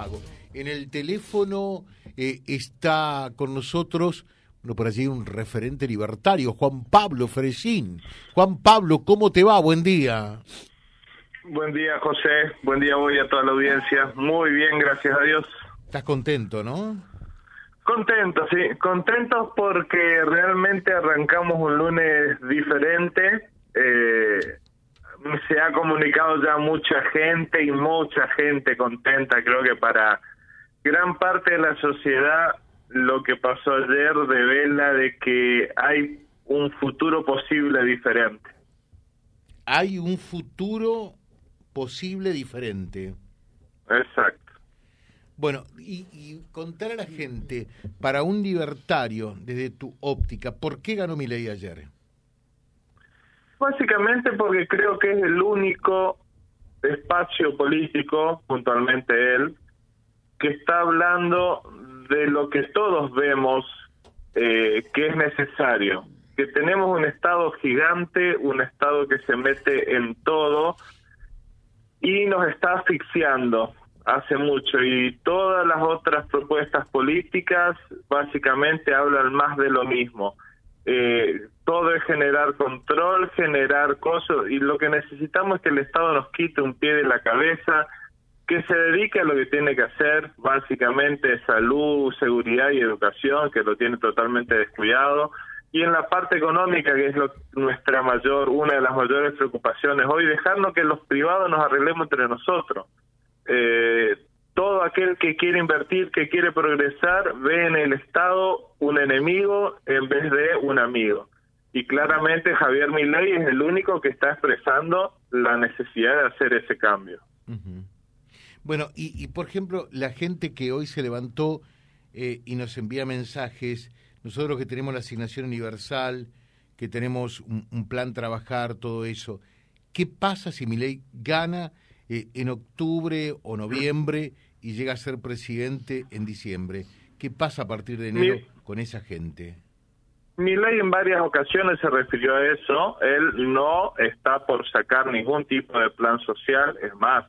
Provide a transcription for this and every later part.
pago. En el teléfono eh, está con nosotros, bueno, por allí un referente libertario, Juan Pablo Fresín. Juan Pablo, ¿cómo te va? Buen día. Buen día, José. Buen día hoy a toda la audiencia. Muy bien, gracias a Dios. Estás contento, ¿no? Contento, sí. Contentos porque realmente arrancamos un lunes diferente. Eh, se ha comunicado ya mucha gente y mucha gente contenta. Creo que para gran parte de la sociedad lo que pasó ayer revela de que hay un futuro posible diferente. Hay un futuro posible diferente. Exacto. Bueno, y, y, contar a la gente, para un libertario, desde tu óptica, ¿por qué ganó mi ley ayer? Básicamente porque creo que es el único espacio político, puntualmente él, que está hablando de lo que todos vemos eh, que es necesario, que tenemos un Estado gigante, un Estado que se mete en todo y nos está asfixiando hace mucho y todas las otras propuestas políticas básicamente hablan más de lo mismo. Eh, todo es generar control, generar cosas y lo que necesitamos es que el Estado nos quite un pie de la cabeza, que se dedique a lo que tiene que hacer, básicamente salud, seguridad y educación, que lo tiene totalmente descuidado, y en la parte económica, que es lo, nuestra mayor, una de las mayores preocupaciones hoy, dejarnos que los privados nos arreglemos entre nosotros. Eh, todo aquel que quiere invertir, que quiere progresar, ve en el Estado un enemigo en vez de un amigo. Y claramente Javier Milei es el único que está expresando la necesidad de hacer ese cambio. Bueno, y, por ejemplo, la gente que hoy se levantó eh, y nos envía mensajes, nosotros que tenemos la asignación universal, que tenemos un, plan trabajar, todo eso, ¿qué pasa si mi ley gana eh, en octubre o noviembre y llega a ser presidente en diciembre? ¿Qué pasa a partir de enero con esa gente? Mi ley en varias ocasiones se refirió a eso. Él no está por sacar ningún tipo de plan social. Es más,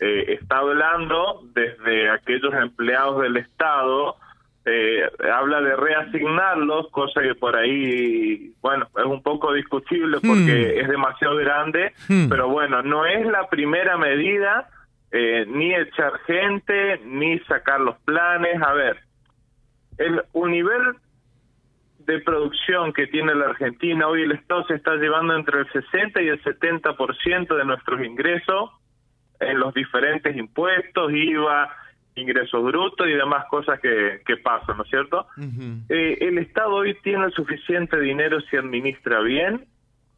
eh, está hablando desde aquellos empleados del Estado, eh, habla de reasignarlos, cosa que por ahí, bueno, es un poco discutible porque hmm. es demasiado grande, hmm. pero bueno, no es la primera medida, eh, ni echar gente, ni sacar los planes. A ver, el un nivel de producción que tiene la Argentina, hoy el Estado se está llevando entre el 60 y el 70% de nuestros ingresos, en los diferentes impuestos, IVA, ingresos brutos y demás cosas que, que pasan, ¿no es cierto? Eh, el Estado hoy tiene suficiente dinero si administra bien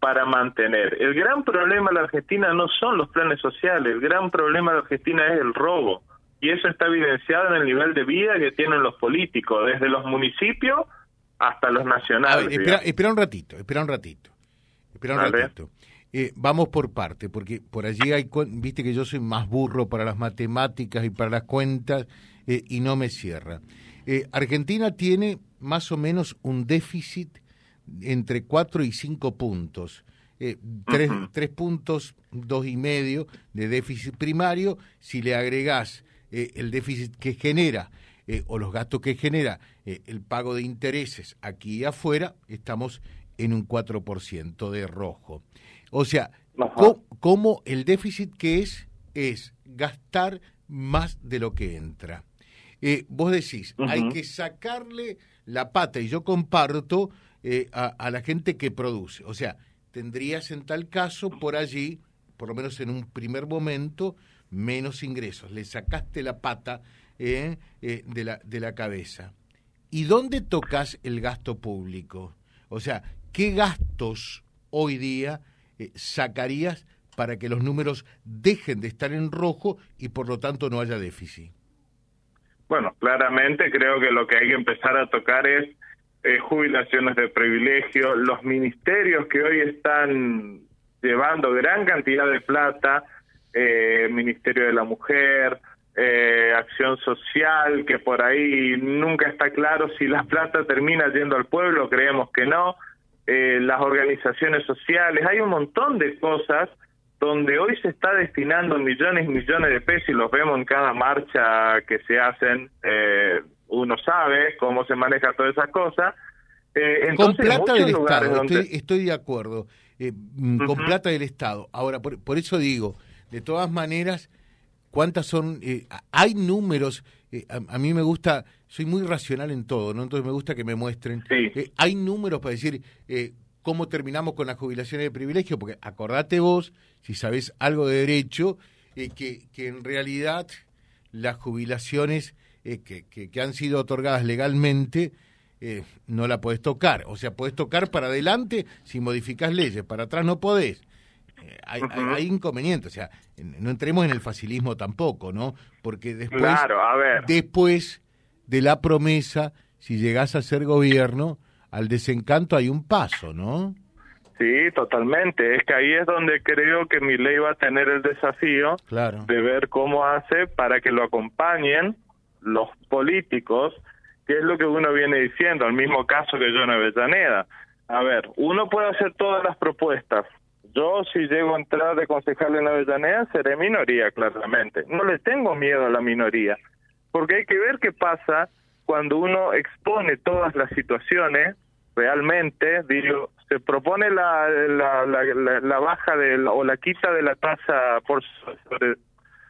para mantener. El gran problema de la Argentina no son los planes sociales, el gran problema de la Argentina es el robo. Y eso está evidenciado en el nivel de vida que tienen los políticos, desde los municipios hasta los nacionales. espera, espera, un ratito, espera un ratito. Espera un ratito. Eh, vamos por parte, porque por allí hay, viste que yo soy más burro para las matemáticas y para las cuentas eh, y no me cierra. Eh, Argentina tiene más o menos un déficit entre 4 y 5 puntos. tres, tres, puntos, dos y medio de déficit primario. Si le agregás el déficit que genera o los gastos que genera el pago de intereses aquí y afuera, estamos en un 4% de rojo. O sea, ¿cómo, el déficit que es es gastar más de lo que entra. Eh, vos decís, hay que sacarle la pata, y yo comparto eh, a, la gente que produce. O sea, tendrías en tal caso por allí, por lo menos en un primer momento, menos ingresos. Le sacaste la pata eh, de, la, de la cabeza. ¿Y dónde tocas el gasto público? O sea, ¿qué gastos hoy día eh, sacarías para que los números dejen de estar en rojo y por lo tanto no haya déficit? Bueno, claramente creo que lo que hay que empezar a tocar es eh, jubilaciones de privilegio, los ministerios que hoy están llevando gran cantidad de plata, eh, Ministerio de la Mujer, Acción Social, que por ahí nunca está claro si la plata termina yendo al pueblo, creemos que no, eh, las organizaciones sociales, hay un montón de cosas donde hoy se está destinando millones y millones de pesos y los vemos en cada marcha que se hacen, eh, uno sabe cómo se maneja todas esas cosas. Eh, con plata del Estado, estoy, de acuerdo, eh, mm, con plata del Estado. Ahora, por, por, eso digo, de todas maneras, ¿cuántas son? Eh, hay números, a, mí me gusta, soy muy racional en todo, ¿no? Entonces me gusta que me muestren. hay números para decir cómo terminamos con las jubilaciones de privilegio, porque acordate vos, si sabés algo de derecho, que, que en realidad las jubilaciones que, que, que han sido otorgadas legalmente, eh, no la podés tocar. O sea, podés tocar para adelante si modificas leyes, para atrás no podés. Eh, hay, hay, inconvenientes, o sea, no entremos en el facilismo tampoco, ¿no? Porque después, después de la promesa, si llegás a ser gobierno, al desencanto hay un paso, ¿no? Sí, totalmente. Es que ahí es donde creo que mi ley va a tener el desafío de ver cómo hace para que lo acompañen los políticos que es lo que uno viene diciendo, el mismo caso que John Avellaneda. A ver, uno puede hacer todas las propuestas. Yo, si llego a entrar de concejal en Avellaneda, seré minoría, claramente. No le tengo miedo a la minoría, porque hay que ver qué pasa cuando uno expone todas las situaciones, realmente, digo, se propone la, la, la, baja de o la quita de la tasa por sobre,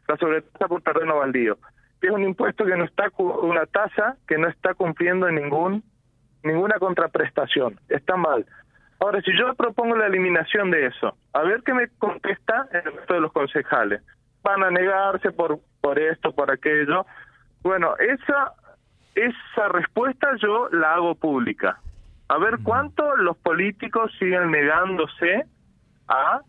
la sobretasa por terreno baldío es un impuesto que no está una tasa que no está cumpliendo en ningún ninguna contraprestación. Está mal. Ahora, si yo propongo la eliminación de eso, a ver qué me contesta el resto de los concejales. Van a negarse por por esto, por aquello. Bueno, esa esa respuesta yo la hago pública. A ver cuánto los políticos siguen negándose a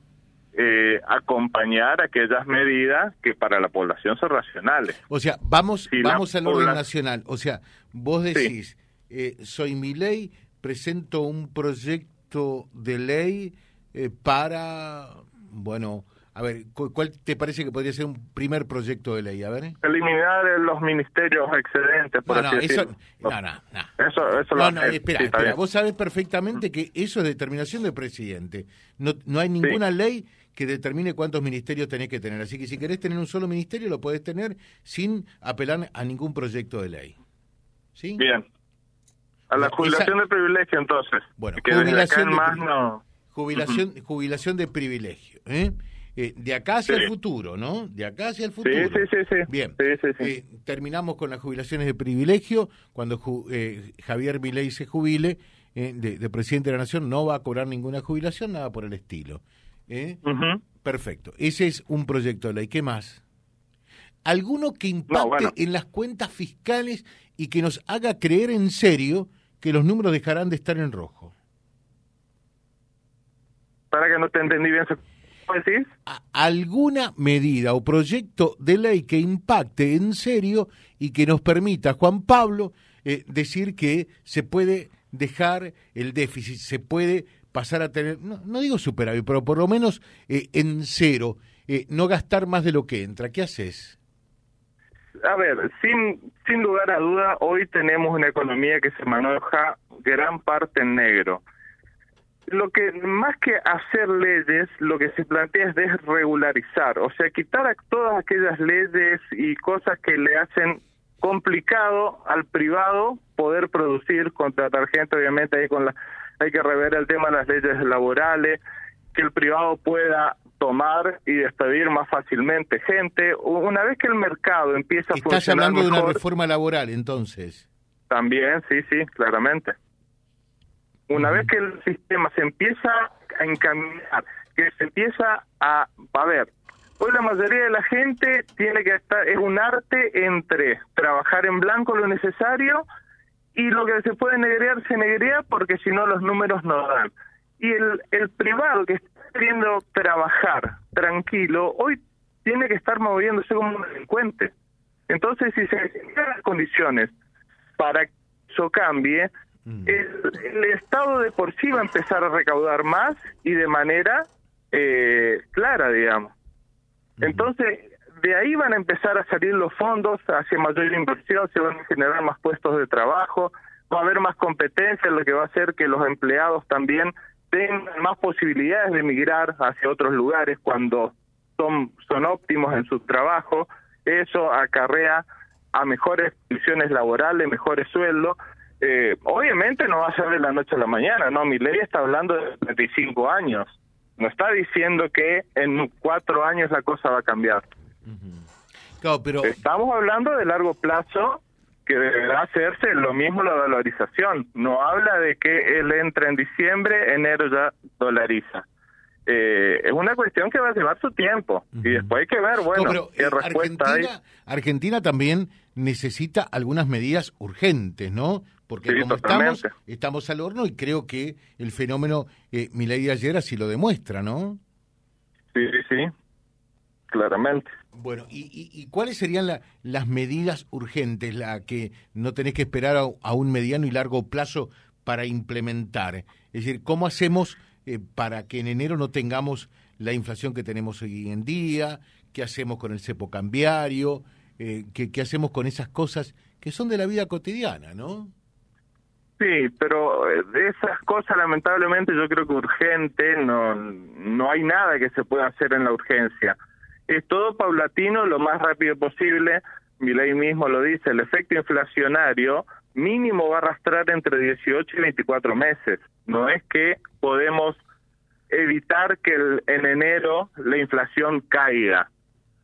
eh, acompañar aquellas medidas que para la población son racionales. O sea, vamos, vamos al orden nacional. O sea, vos decís, eh, soy mi ley, presento un proyecto de ley eh, para, bueno, a ver, ¿cuál te parece que podría ser un primer proyecto de ley? A ver. Eliminar los ministerios excedentes, por no, así eso, no, no, no. Eso, eso no, no, espera, espera. Vos sabés perfectamente que eso es determinación del presidente. No, no hay ninguna ley que determine cuántos ministerios tenés que tener. Así que si querés tener un solo ministerio, lo podés tener sin apelar a ningún proyecto de ley. ¿Sí? Bien. A la jubilación de privilegio, entonces. Bueno, jubilación, de, más no... jubilación, jubilación de privilegio. ¿eh? Eh, de acá hacia el futuro, ¿no? De acá hacia el futuro. Sí, sí, sí. Bien. Eh, terminamos con las jubilaciones de privilegio. Cuando Javier Milei se jubile de, presidente de la Nación, no va a cobrar ninguna jubilación, nada por el estilo. ¿Eh? Perfecto. Ese es un proyecto de ley. ¿Qué más? ¿Alguno que impacte en las cuentas fiscales y que nos haga creer en serio que los números dejarán de estar en rojo? Para que no te entendí bien, decís? ¿Alguna medida o proyecto de ley que impacte en serio y que nos permita, Juan Pablo, eh, decir que se puede dejar el déficit, se puede pasar a tener, no, digo superávit, pero por lo menos eh, en cero, eh, no gastar más de lo que entra. ¿Qué haces? A ver, sin, sin lugar a duda, hoy tenemos una economía que se maneja gran parte en negro. Lo que más que hacer leyes, lo que se plantea es desregularizar, o sea, quitar a todas aquellas leyes y cosas que le hacen complicado al privado poder producir, contratar gente, obviamente ahí con la hay que rever el tema de las leyes laborales, que el privado pueda tomar y despedir más fácilmente gente. Una vez que el mercado empieza a funcionar ¿Estás hablando de una reforma laboral, entonces? También, sí, sí, claramente. Una vez que el sistema se empieza a encaminar, que se empieza a... A ver, hoy la mayoría de la gente tiene que estar... Es un arte entre trabajar en blanco lo necesario y lo que se puede negrear se negrea porque si no los números no dan. Y el, el privado que está queriendo trabajar tranquilo, hoy tiene que estar moviéndose como un delincuente. Entonces, si se generan las condiciones para que eso cambie, mm. el, Estado de por sí va a empezar a recaudar más y de manera eh, clara, digamos. Entonces, de ahí van a empezar a salir los fondos hacia mayor inversión, se van a generar más puestos de trabajo, va a haber más competencia, lo que va a hacer que los empleados también tengan más posibilidades de emigrar hacia otros lugares cuando son, son óptimos en su trabajo, eso acarrea a mejores condiciones laborales, mejores sueldos. Eh, obviamente no va a ser de la noche a la mañana, ¿no? Mi ley está hablando de 35 años. No está diciendo que en cuatro años la cosa va a cambiar. Pero... Estamos hablando de largo plazo que deberá hacerse lo mismo la dolarización. No habla de que él entra en diciembre, enero ya dolariza. Eh, es una cuestión que va a llevar su tiempo y después hay que ver, bueno, qué respuesta Argentina, hay. Argentina también necesita algunas medidas urgentes, ¿no? Porque como estamos, estamos al horno y creo que el fenómeno eh, Milei de ayer así lo demuestra, ¿no? Sí, sí, sí, claramente. Bueno, ¿y, cuáles serían las medidas urgentes, la que no tenés que esperar a, un mediano y largo plazo para implementar? Es decir, ¿cómo hacemos eh, para que en enero no tengamos la inflación que tenemos hoy en día? ¿Qué hacemos con el cepo cambiario? Eh, ¿qué, ¿Qué hacemos con esas cosas que son de la vida cotidiana, no? Sí, pero eh, de esas cosas lamentablemente yo creo que urgente no no hay nada que se pueda hacer en la urgencia. Es todo paulatino, lo más rápido posible. Mi ley mismo lo dice, el efecto inflacionario mínimo va a arrastrar entre 18 y 24 meses. No es que podemos evitar que en enero la inflación caiga.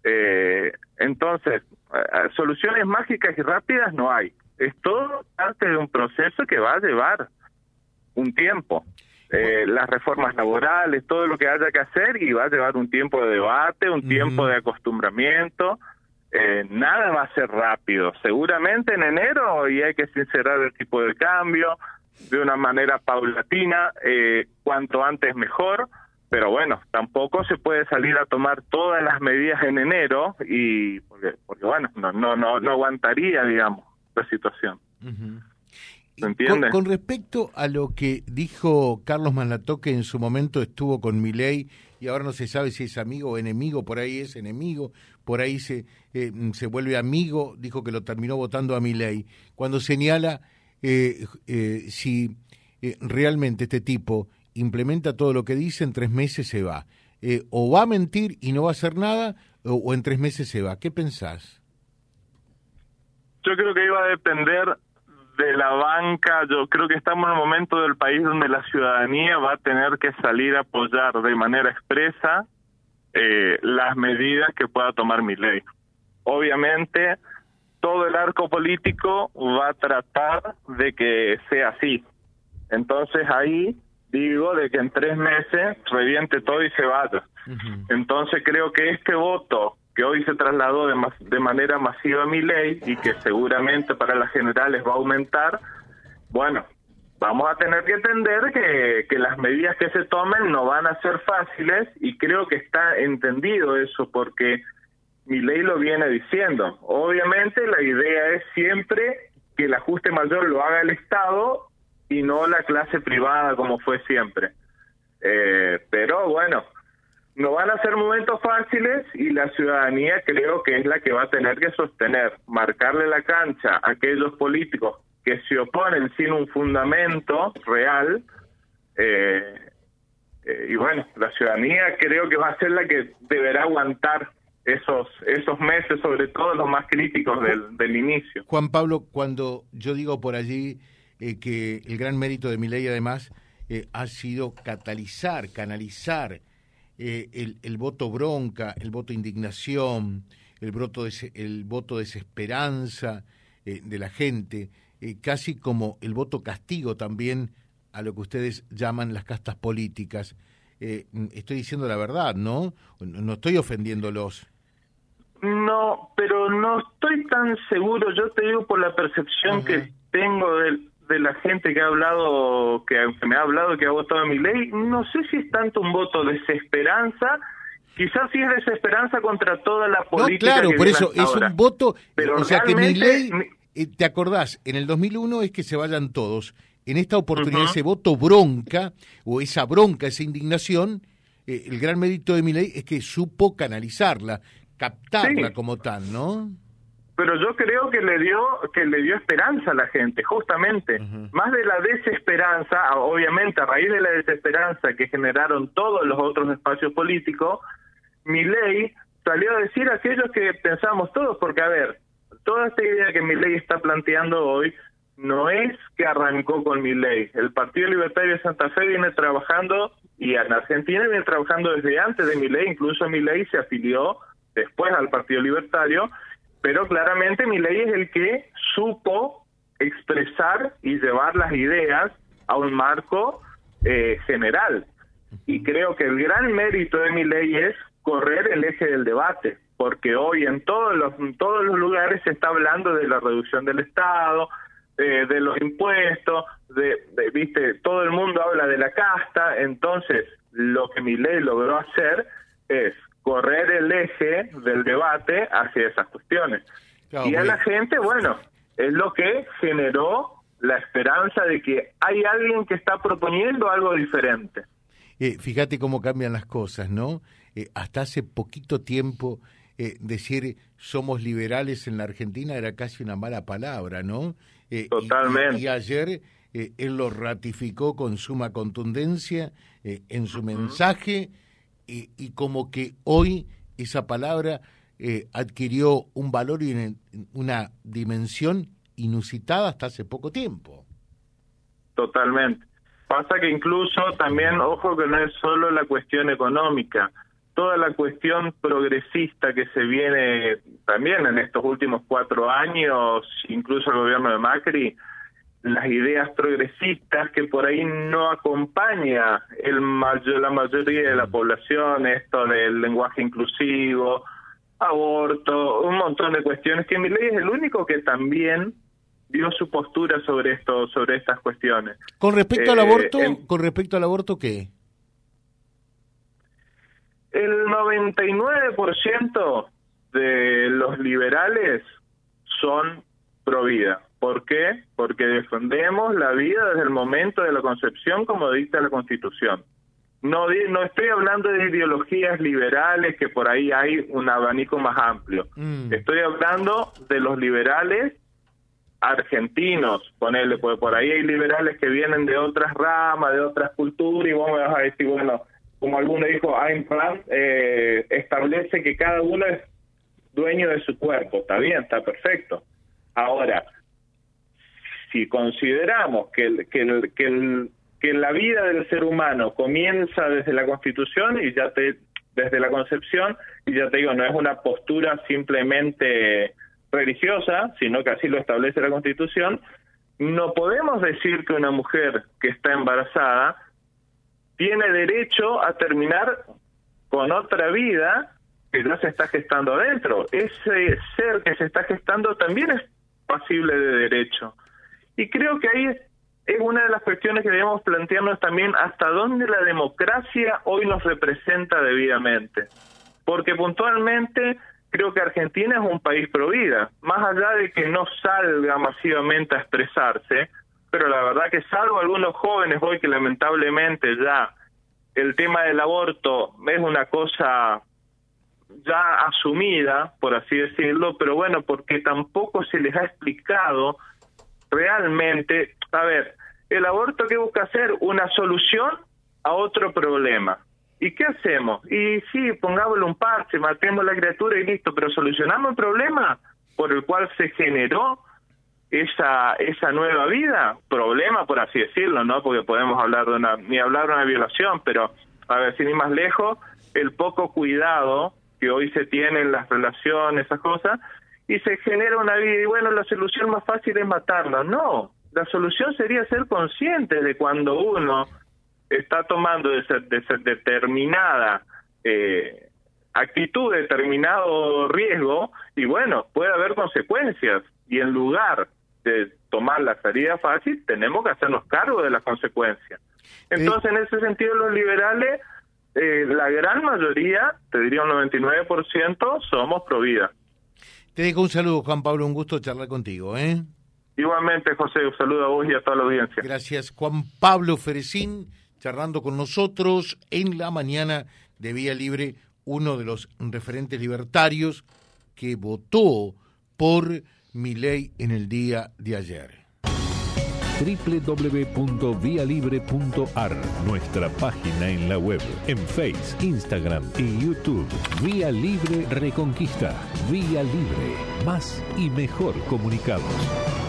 Eh, entonces, eh, soluciones mágicas y rápidas no hay. Es todo parte de un proceso que va a llevar un tiempo eh, las reformas laborales, todo lo que haya que hacer y va a llevar un tiempo de debate, un tiempo de acostumbramiento. Eh, nada va a ser rápido. Seguramente en enero y hay que sincerar el tipo de cambio de una manera paulatina, eh, cuanto antes mejor. Pero bueno, tampoco se puede salir a tomar todas las medidas en enero y porque, porque bueno, no, no, no, no aguantaría, digamos, la situación. Con, respecto a lo que dijo Carlos Manlatoque en su momento estuvo con Milei y ahora no se sabe si es amigo o enemigo, por ahí es enemigo, por ahí se, eh, se vuelve amigo, dijo que lo terminó votando a Milei, cuando señala eh, eh, si realmente este tipo implementa todo lo que dice, en tres meses se va. o va a mentir y no va a hacer nada, o, o en tres meses se va. ¿Qué pensás? Yo creo que iba a depender de la banca, yo creo que estamos en un momento del país donde la ciudadanía va a tener que salir a apoyar de manera expresa eh, las medidas que pueda tomar mi ley. Obviamente, todo el arco político va a tratar de que sea así. Entonces ahí digo de que en tres meses reviente todo y se vaya. Entonces creo que este voto que hoy se trasladó de, de manera masiva a mi ley y que seguramente para las generales va a aumentar, bueno, vamos a tener que entender que, que las medidas que se tomen no van a ser fáciles y creo que está entendido eso porque mi ley lo viene diciendo. Obviamente la idea es siempre que el ajuste mayor lo haga el Estado y no la clase privada como fue siempre. Eh, pero bueno, no van a ser momentos fáciles y la ciudadanía creo que es la que va a tener que sostener, marcarle la cancha a aquellos políticos que se oponen sin un fundamento real. Eh, eh, y bueno, la ciudadanía creo que va a ser la que deberá aguantar esos esos meses, sobre todo los más críticos del, del inicio. Juan Pablo, cuando yo digo por allí eh, que el gran mérito de mi ley además ha sido catalizar, canalizar, eh, el, voto bronca, el voto indignación, el voto, de, el voto desesperanza eh, de la gente, eh, casi como el voto castigo también a lo que ustedes llaman las castas políticas. estoy diciendo la verdad, ¿no? No estoy ofendiéndolos. No, pero no estoy tan seguro, yo te digo por la percepción que tengo del, de la gente que ha hablado, que, me ha hablado, que ha votado mi ley, no sé si es tanto un voto de desesperanza, quizás sí es desesperanza contra toda la política. No, claro, por eso es un voto, Pero o sea que mi ley, eh, ¿te acordás? En el 2001 es que se vayan todos. En esta oportunidad ese voto bronca, o esa bronca, esa indignación, eh, el gran mérito de mi ley es que supo canalizarla, captarla como tal, ¿no? Pero yo creo que le dio que le dio esperanza a la gente, justamente, más de la desesperanza, obviamente a raíz de la desesperanza que generaron todos los otros espacios políticos, mi ley salió a decir aquellos que pensamos todos, porque a ver, toda esta idea que mi ley está planteando hoy no es que arrancó con mi ley. El Partido Libertario de Santa Fe viene trabajando y en Argentina viene trabajando desde antes de mi ley, incluso mi ley se afilió después al Partido Libertario, pero claramente mi ley es el que supo expresar y llevar las ideas a un marco eh, general. Y creo que el gran mérito de mi ley es correr el eje del debate, porque hoy en todos los, todos los lugares se está hablando de la reducción del Estado, de los impuestos, de, viste, todo el mundo habla de la casta, entonces lo que mi ley logró hacer es correr el eje del debate hacia esas cuestiones. y a la gente, bueno, es lo que generó la esperanza de que hay alguien que está proponiendo algo diferente. Eh, fíjate cómo cambian las cosas, ¿no? Eh, hasta hace poquito tiempo eh, decir somos liberales en la Argentina era casi una mala palabra, ¿no? Totalmente. Y, ayer él lo ratificó con suma contundencia en su mensaje y, como que hoy esa palabra eh, adquirió un valor y una dimensión inusitada hasta hace poco tiempo. Totalmente. Pasa que incluso también, ojo que no es solo la cuestión económica, toda la cuestión progresista que se viene también en estos últimos cuatro años, incluso el gobierno de Macri, las ideas progresistas que por ahí no acompaña el mayor, la mayoría de la población, esto del lenguaje inclusivo, aborto, un montón de cuestiones que mi ley es el único que también dio su postura sobre esto, sobre estas cuestiones. Con respecto al eh, aborto, con respecto al aborto, ¿qué? El 99% de los liberales son pro vida. ¿Por qué? Porque defendemos la vida desde el momento de la concepción como dicta la Constitución. No, no estoy hablando de ideologías liberales que por ahí hay un abanico más amplio. Mm. Estoy hablando de los liberales argentinos, ponerle, porque por ahí hay liberales que vienen de otras ramas, de otras culturas, y vos me vas a decir, bueno, como alguno dijo, Ayn Rand eh, establece que cada uno es dueño de su cuerpo. Está bien, está perfecto. Ahora, si consideramos que, que, que, que la vida del ser humano comienza desde la Constitución y ya te desde la concepción y ya te digo no es una postura simplemente religiosa sino que así lo establece la Constitución no podemos decir que una mujer que está embarazada tiene derecho a terminar con otra vida que ya se está gestando adentro. Ese ser que se está gestando también es pasible de derecho. Y creo que ahí es una de las cuestiones que debemos plantearnos también hasta dónde la democracia hoy nos representa debidamente. Porque puntualmente creo que Argentina es un país pro vida, más allá de que no salga masivamente a expresarse, pero la verdad que salvo algunos jóvenes hoy que lamentablemente ya el tema del aborto es una cosa ya asumida, por así decirlo, pero bueno, porque tampoco se les ha explicado realmente, a ver, el aborto que busca hacer una solución a otro problema. ¿Y qué hacemos? Y sí, pongámosle un parche, matemos la criatura y listo, pero solucionamos el problema por el cual se generó esa esa nueva vida, problema por así decirlo, ¿no? Porque podemos hablar de una ni hablar de una violación, pero a ver, sin ir más lejos, el poco cuidado que hoy se tiene en las relaciones, esas cosas, y se genera una vida y bueno, la solución más fácil es matarla. No, la solución sería ser consciente de cuando uno está tomando de determinada eh, actitud, determinado riesgo, y bueno, puede haber consecuencias. Y en lugar de tomar la salida fácil, tenemos que hacernos cargo de las consecuencias. Entonces, en ese sentido, los liberales, eh, la gran mayoría, te diría un 99%, somos pro vida. Te dejo un saludo, Juan Pablo, un gusto charlar contigo. ¿eh? Igualmente, José, un saludo a vos y a toda la audiencia. Gracias, Juan Pablo Ferecín, charlando con nosotros en la mañana de Vía Libre, uno de los referentes libertarios que votó por mi ley en el día de ayer. www.vialibre.ar, nuestra página en la web, en Face, Instagram y YouTube. Vía Libre Reconquista. Vía Libre. Más y mejor comunicados.